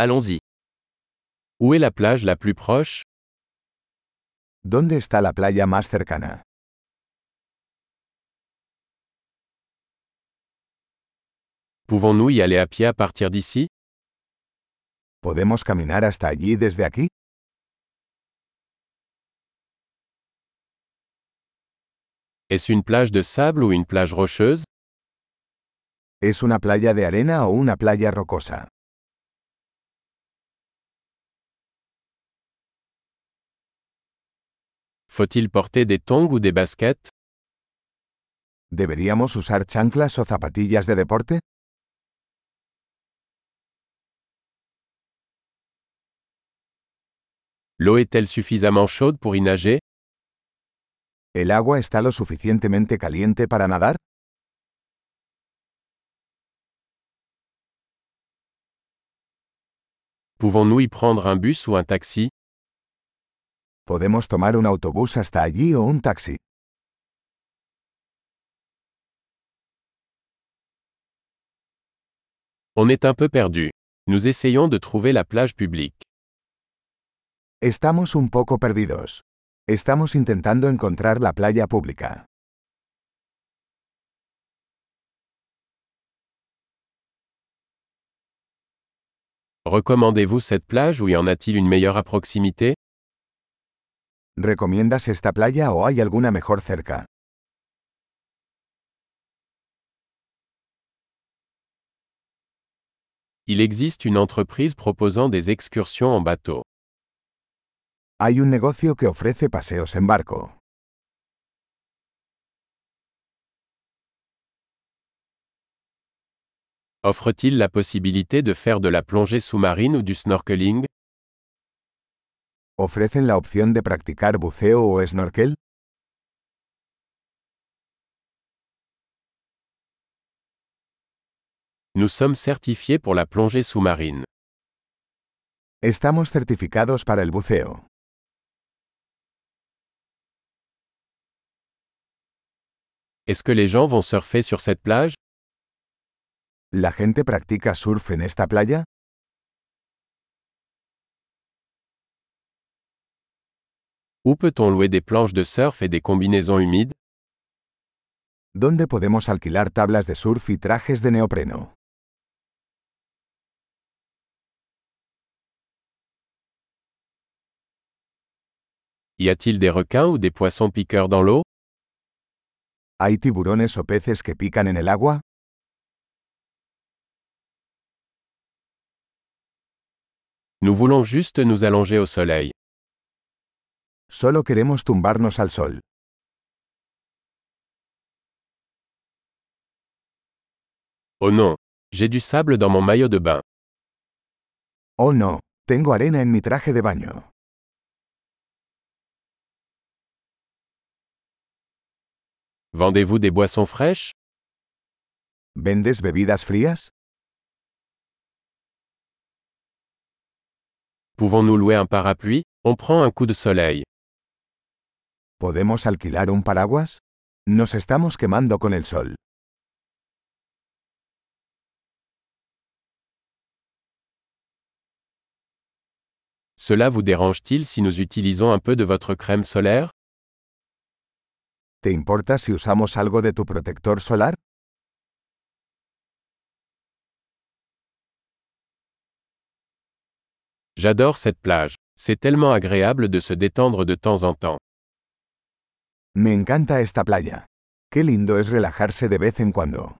Allons-y. Où est la plage la plus proche? ¿Dónde está la playa más cercana? Pouvons-nous y aller à pied à partir d'ici? ¿Podemos caminar hasta allí desde aquí? Est-ce une plage de sable ou une plage rocheuse? ¿Es una playa de arena o una playa rocosa? Faut-il porter des tongs ou des baskets? ¿Deberíamos usar chanclas o zapatillas de deporte? L'eau est-elle suffisamment chaude pour y nager? ¿El agua está lo suficientemente caliente para nadar? Pouvons-nous y prendre un bus ou un taxi? ¿Podemos tomar un autobús hasta allí o un taxi? On est un peu perdu. Nous essayons de trouver la plage publique. Estamos un poco perdidos. Estamos intentando encontrar la playa pública. Recommandez-vous cette plage ou y en a-t-il une meilleure à proximité? ¿Recomiendas esta playa o hay alguna mejor cerca? Il existe une entreprise proposant des excursions en bateau. Hay un negocio que ofrece paseos en barco. Offre-t-il la possibilité de faire de la plongée sous-marine ou du snorkeling? ¿Ofrecen la opción de practicar buceo o snorkel? Nous sommes certifiés pour la plongée sous-marine. Estamos certificados para el buceo. Est-ce que les gens vont surfer sur cette plage ¿La gente practica surf en esta playa? Où peut-on louer des planches de surf et des combinaisons humides? ¿Dónde podemos alquilar tablas de surf y trajes de neopreno? Y a-t-il des requins ou des poissons piqueurs dans l'eau? ¿Hay tiburones o peces que pican en el agua? Nous voulons juste nous allonger au soleil. Solo queremos tumbarnos al sol. Oh non, j'ai du sable dans mon maillot de bain. Oh no, tengo arena en mi traje de baño. Vendez-vous des boissons fraîches? ¿Vendes bebidas frías? Pouvons-nous louer un parapluie? On prend un coup de soleil. ¿Podemos alquilar un paraguas? Nos estamos quemando con el sol. Cela vous dérange-t-il si nous utilisons un peu de votre crème solaire? ¿Te importa si usamos algo de tu protector solar? J'adore cette plage. C'est tellement agréable de se détendre de temps en temps. Me encanta esta playa. Qué lindo es relajarse de vez en cuando.